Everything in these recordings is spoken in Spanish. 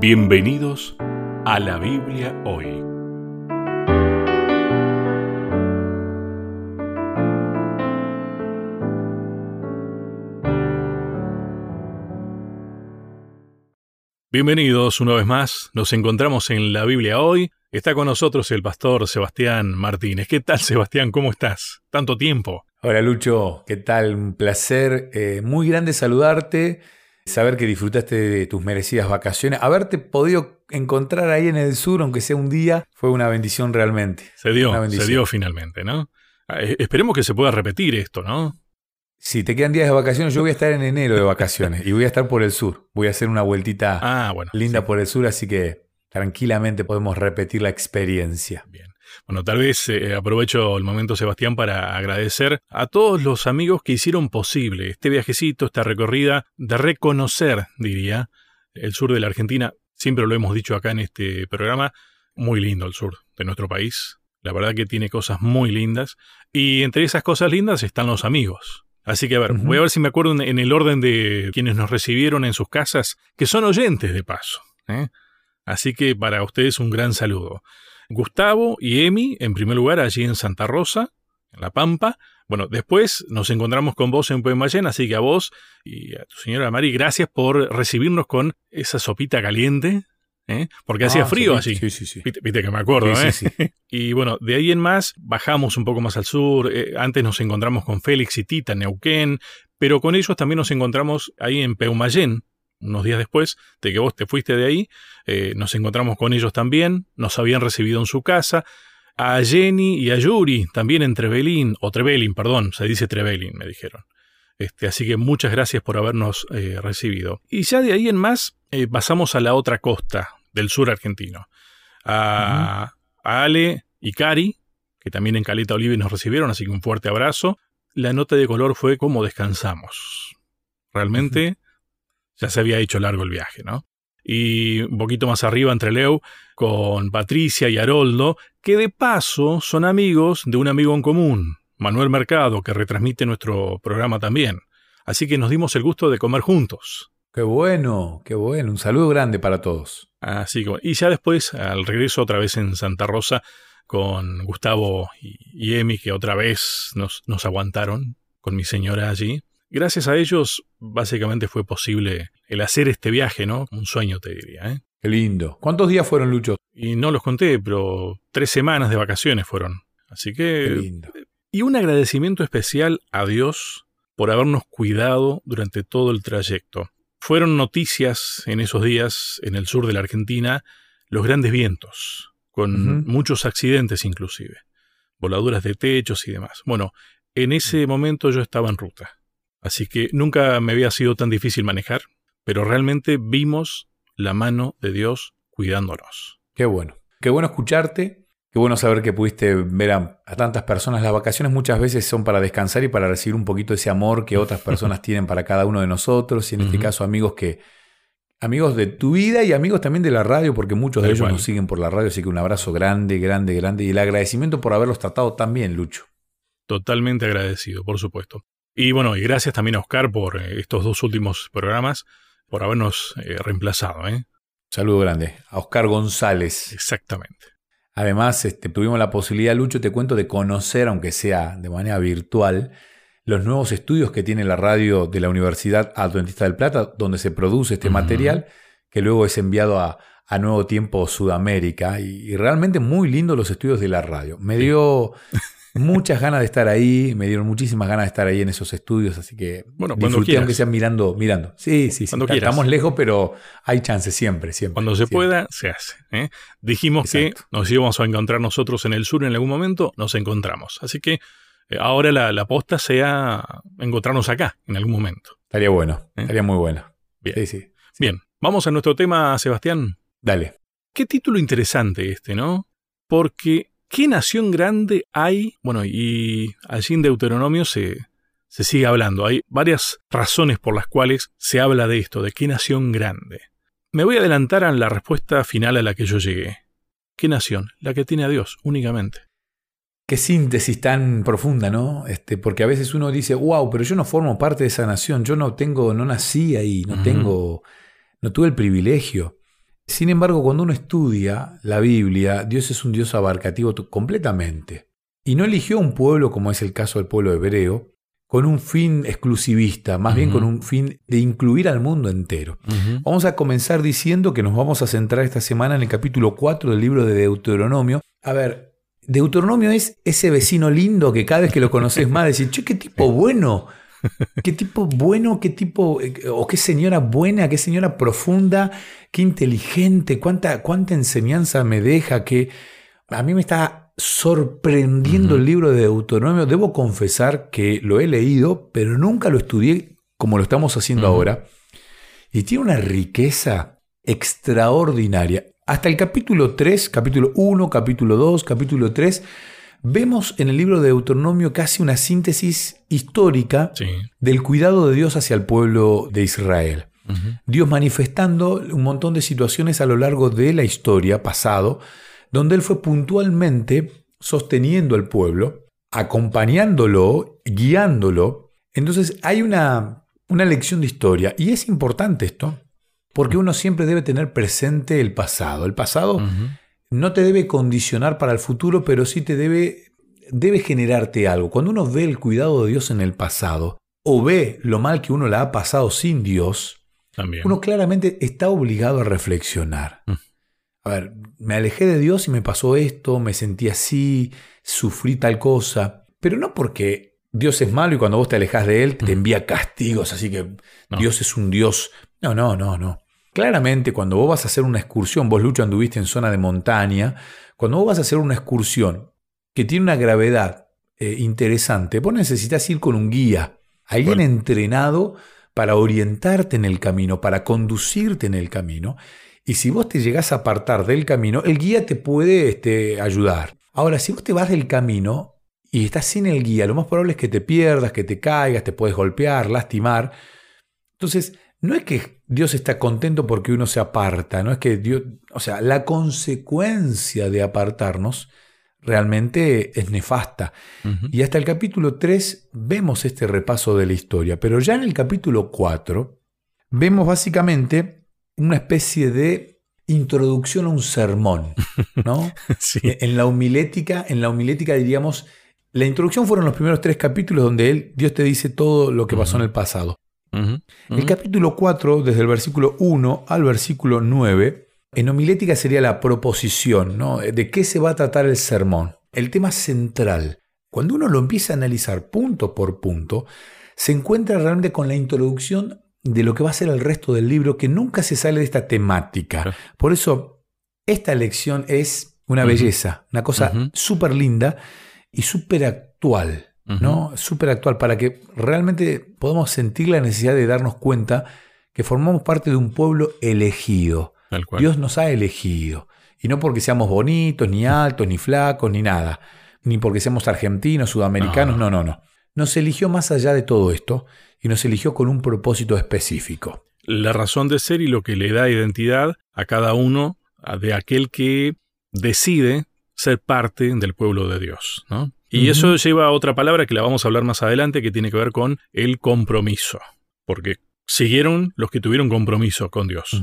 Bienvenidos a la Biblia hoy. Bienvenidos una vez más, nos encontramos en la Biblia hoy. Está con nosotros el pastor Sebastián Martínez. ¿Qué tal Sebastián? ¿Cómo estás? Tanto tiempo. Hola Lucho, ¿qué tal? Un placer, eh, muy grande saludarte saber que disfrutaste de tus merecidas vacaciones. Haberte podido encontrar ahí en el sur, aunque sea un día, fue una bendición realmente. Se dio, se dio finalmente, ¿no? Ah, eh, esperemos que se pueda repetir esto, ¿no? Si te quedan días de vacaciones, yo voy a estar en enero de vacaciones y voy a estar por el sur. Voy a hacer una vueltita ah, linda por el sur, así que tranquilamente podemos repetir la experiencia. Bien. Bueno, tal vez eh, aprovecho el momento, Sebastián, para agradecer a todos los amigos que hicieron posible este viajecito, esta recorrida, de reconocer, diría, el sur de la Argentina. Siempre lo hemos dicho acá en este programa, muy lindo el sur de nuestro país. La verdad que tiene cosas muy lindas. Y entre esas cosas lindas están los amigos. Así que a ver, voy a ver si me acuerdo en el orden de quienes nos recibieron en sus casas, que son oyentes de paso. ¿eh? Así que para ustedes un gran saludo. Gustavo y Emi, en primer lugar, allí en Santa Rosa, en La Pampa. Bueno, después nos encontramos con vos en Puemayén, así que a vos y a tu señora Mari, gracias por recibirnos con esa sopita caliente, ¿eh? porque hacía ah, frío allí. Sí, sí, sí. Viste, que me acuerdo, ¿eh? Sí, sí. y bueno, de ahí en más bajamos un poco más al sur. Eh, antes nos encontramos con Félix y Tita en Neuquén, pero con ellos también nos encontramos ahí en Peumayén, unos días después de que vos te fuiste de ahí, eh, nos encontramos con ellos también, nos habían recibido en su casa, a Jenny y a Yuri también en Trevelin, o Trevelin, perdón, se dice Trevelin, me dijeron. Este, así que muchas gracias por habernos eh, recibido. Y ya de ahí en más eh, pasamos a la otra costa del sur argentino. A, a Ale y Cari, que también en Caleta Oliva nos recibieron, así que un fuerte abrazo. La nota de color fue cómo descansamos. Realmente ya se había hecho largo el viaje, ¿no? Y un poquito más arriba entre Leo con Patricia y Haroldo, que de paso son amigos de un amigo en común, Manuel Mercado, que retransmite nuestro programa también. Así que nos dimos el gusto de comer juntos. Qué bueno, qué bueno. Un saludo grande para todos. Así que, y ya después, al regreso otra vez en Santa Rosa, con Gustavo y, Emi, que otra vez nos, nos aguantaron, con mi señora allí. Gracias a ellos, básicamente fue posible el hacer este viaje, ¿no? Un sueño, te diría. ¿eh? Qué lindo. ¿Cuántos días fueron, Lucho? Y no los conté, pero tres semanas de vacaciones fueron. Así que... Qué lindo. Y un agradecimiento especial a Dios por habernos cuidado durante todo el trayecto. Fueron noticias en esos días, en el sur de la Argentina, los grandes vientos, con muchos accidentes inclusive, voladuras de techos y demás. Bueno, en ese momento yo estaba en ruta. Así que nunca me había sido tan difícil manejar, pero realmente vimos la mano de Dios cuidándonos. Qué bueno. Qué bueno escucharte. Qué bueno saber que pudiste ver a, tantas personas. Las vacaciones muchas veces son para descansar y para recibir un poquito ese amor que otras personas tienen para cada uno de nosotros. Y en este caso amigos que, amigos de tu vida y amigos también de la radio, porque muchos de ellos nos siguen por la radio, así que un abrazo grande, grande, grande y el agradecimiento por haberlos tratado tan bien, Lucho. Totalmente agradecido, por supuesto. Y bueno, y gracias también a Oscar por eh, estos dos últimos programas, por habernos eh, reemplazado. ¿eh? Saludo grande a Oscar González. Exactamente. Además, este, tuvimos la posibilidad, Lucho, te cuento, de conocer, aunque sea de manera virtual, los nuevos estudios que tiene la radio de la Universidad Adventista del Plata, donde se produce este material, que luego es enviado a, Nuevo Tiempo Sudamérica. Y, realmente muy lindos los estudios de la radio. Me dio muchas ganas de estar ahí, me dieron muchísimas ganas de estar ahí en esos estudios, así que bueno, cuando quieras. aunque sean mirando, mirando. Sí, sí, sí. Estamos lejos, pero hay chance siempre, siempre. Cuando se pueda, se hace. ¿eh? Dijimos que nos íbamos a encontrar nosotros en el sur en algún momento, nos encontramos. Así que eh, ahora la, la, posta sea encontrarnos acá en algún momento. Estaría bueno, ¿Eh? estaría muy bueno. Bien. Sí, sí, Bien, vamos a nuestro tema, Sebastián. Dale. Qué título interesante este, ¿no? Porque ¿Qué nación grande hay? Bueno, y allí en Deuteronomio se, se sigue hablando. Hay varias razones por las cuales se habla de esto, de qué nación grande. Me voy a adelantar a la respuesta final a la que yo llegué. ¿Qué nación? La que tiene a Dios, únicamente. Qué síntesis tan profunda, ¿no? Este, porque a veces uno dice, wow, pero yo no formo parte de esa nación, yo no tengo, no nací ahí, no tengo, no tuve el privilegio. Sin embargo, cuando uno estudia la Biblia, Dios es un Dios abarcativo completamente. Y no eligió un pueblo, como es el caso del pueblo hebreo, con un fin exclusivista, más bien con un fin de incluir al mundo entero. Vamos a comenzar diciendo que nos vamos a centrar esta semana en el capítulo 4 del libro de Deuteronomio. A ver, Deuteronomio es ese vecino lindo que cada vez que lo conoces más decís, che, qué tipo bueno, qué tipo bueno, qué tipo, eh, o qué señora buena, qué señora profunda, qué inteligente, cuánta, cuánta enseñanza me deja, que a mí me está sorprendiendo el libro de Deuteronomio. Debo confesar que lo he leído, pero nunca lo estudié como lo estamos haciendo ahora. Y tiene una riqueza extraordinaria. Hasta el capítulo 3, capítulo 1, capítulo 2, capítulo 3, vemos en el libro de Deuteronomio casi una síntesis histórica del cuidado de Dios hacia el pueblo de Israel. Dios manifestando un montón de situaciones a lo largo de la historia pasado, donde Él fue puntualmente sosteniendo al pueblo, acompañándolo, guiándolo. Entonces hay una, una lección de historia y es importante esto porque uno siempre debe tener presente el pasado. El pasado no te debe condicionar para el futuro, pero sí te debe, debe generarte algo. Cuando uno ve el cuidado de Dios en el pasado, o ve lo mal que uno la ha pasado sin Dios, uno claramente está obligado a reflexionar. Mm. A ver, me alejé de Dios y me pasó esto, me sentí así, sufrí tal cosa, pero no porque Dios es malo y cuando vos te alejas de Él te mm. envía castigos, así que Dios es un Dios no, no, no, no. Claramente, cuando vos vas a hacer una excursión, vos Lucho anduviste en zona de montaña, cuando vos vas a hacer una excursión que tiene una gravedad eh, interesante, vos necesitas ir con un guía, alguien entrenado para orientarte en el camino, para conducirte en el camino. Y si vos te llegás a apartar del camino, el guía te puede este, ayudar. Ahora, si vos te vas del camino y estás sin el guía, lo más probable es que te pierdas, que te caigas, te puedes golpear, lastimar. Entonces, no es que Dios está contento porque uno se aparta, no es que Dios, o sea, la consecuencia de apartarnos realmente es nefasta. Y hasta el capítulo 3 vemos este repaso de la historia, pero ya en el capítulo 4 vemos básicamente una especie de introducción a un sermón, ¿no? En la homilética, en la homilética diríamos, la introducción fueron los primeros tres capítulos donde él, Dios te dice todo lo que pasó en el pasado. El capítulo 4, desde el versículo 1 al versículo 9, en homilética sería la proposición, ¿no? ¿De qué se va a tratar el sermón? El tema central. Cuando uno lo empieza a analizar punto por punto, se encuentra realmente con la introducción de lo que va a ser el resto del libro, que nunca se sale de esta temática. Por eso, esta lección es una belleza, una cosa súper linda y súper actual. ¿No? Súper actual, para que realmente podamos sentir la necesidad de darnos cuenta que formamos parte de un pueblo elegido. Dios nos ha elegido. Y no porque seamos bonitos, ni altos, ni flacos, ni nada. Ni porque seamos argentinos, sudamericanos, no, no, no. Nos eligió más allá de todo esto y nos eligió con un propósito específico. La razón de ser y lo que le da identidad a cada uno de aquel que decide ser parte del pueblo de Dios. ¿no? Y eso lleva a otra palabra que la vamos a hablar más adelante, que tiene que ver con el compromiso. Porque siguieron los que tuvieron compromiso con Dios.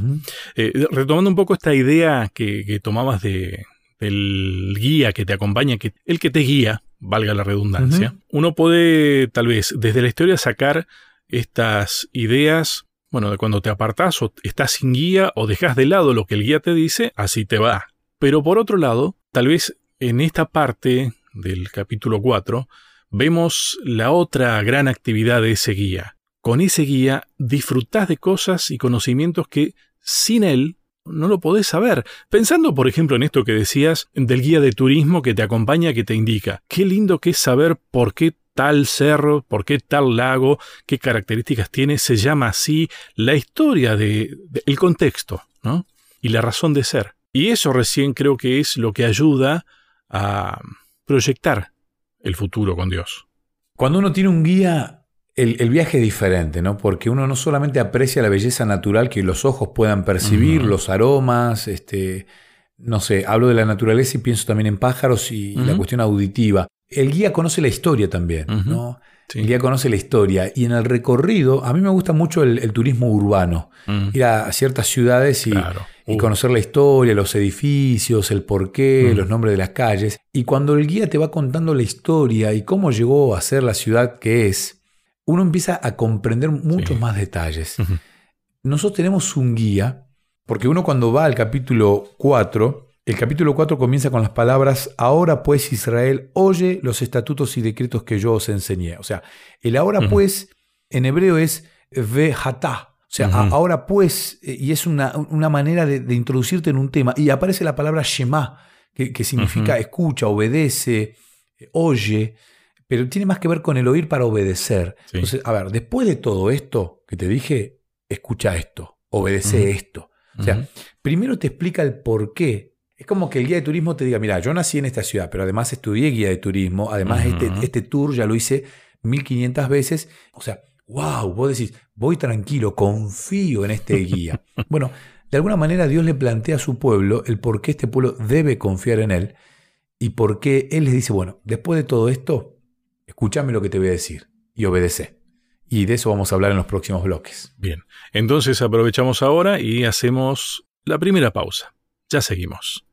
Eh, retomando un poco esta idea que, tomabas de, del guía que te acompaña, que el que te guía, valga la redundancia, uno puede tal vez desde la historia sacar estas ideas, bueno, de cuando te apartás o estás sin guía o dejas de lado lo que el guía te dice, así te va. Pero por otro lado, tal vez en esta parte del capítulo 4, vemos la otra gran actividad de ese guía. Con ese guía disfrutás de cosas y conocimientos que sin él no lo podés saber. Pensando, por ejemplo, en esto que decías del guía de turismo que te acompaña, que te indica, qué lindo que es saber por qué tal cerro, por qué tal lago, qué características tiene, se llama así, la historia de, el contexto, ¿no? Y la razón de ser. Y eso recién creo que es lo que ayuda a proyectar el futuro con Dios. Cuando uno tiene un guía, el, viaje es diferente, ¿no? Porque uno no solamente aprecia la belleza natural que los ojos puedan percibir, los aromas, este, no sé, hablo de la naturaleza y pienso también en pájaros y, la cuestión auditiva. El guía conoce la historia también, ¿no? El guía conoce la historia y en el recorrido, a mí me gusta mucho el, turismo urbano, ir a ciertas ciudades y, y Uh. conocer la historia, los edificios, el porqué, Mm. los nombres de las calles. Y cuando el guía te va contando la historia y cómo llegó a ser la ciudad que es, uno empieza a comprender muchos Sí. más detalles. Nosotros tenemos un guía, porque uno cuando va al capítulo 4, el capítulo 4 comienza con las palabras, ahora pues Israel, oye los estatutos y decretos que yo os enseñé. O sea, el ahora pues en hebreo es vehatá. O sea, a- ahora pues, eh, y es una, una manera de, de introducirte en un tema. Y aparece la palabra Shema, que, que significa escucha, obedece, eh, oye, pero tiene más que ver con el oír para obedecer. Sí. Entonces, a ver, después de todo esto que te dije, escucha esto, obedece esto. O sea, primero te explica el por qué. Es como que el guía de turismo te diga, mira, yo nací en esta ciudad, pero además estudié guía de turismo, además este, este tour ya lo hice 1500 veces. O sea, wow, vos decís, voy tranquilo, confío en este guía. bueno, de alguna manera Dios le plantea a su pueblo el por qué este pueblo debe confiar en él y por qué él les dice, bueno, después de todo esto, escúchame lo que te voy a decir y obedece. Y de eso vamos a hablar en los próximos bloques. Bien, entonces aprovechamos ahora y hacemos la primera pausa. Ya seguimos.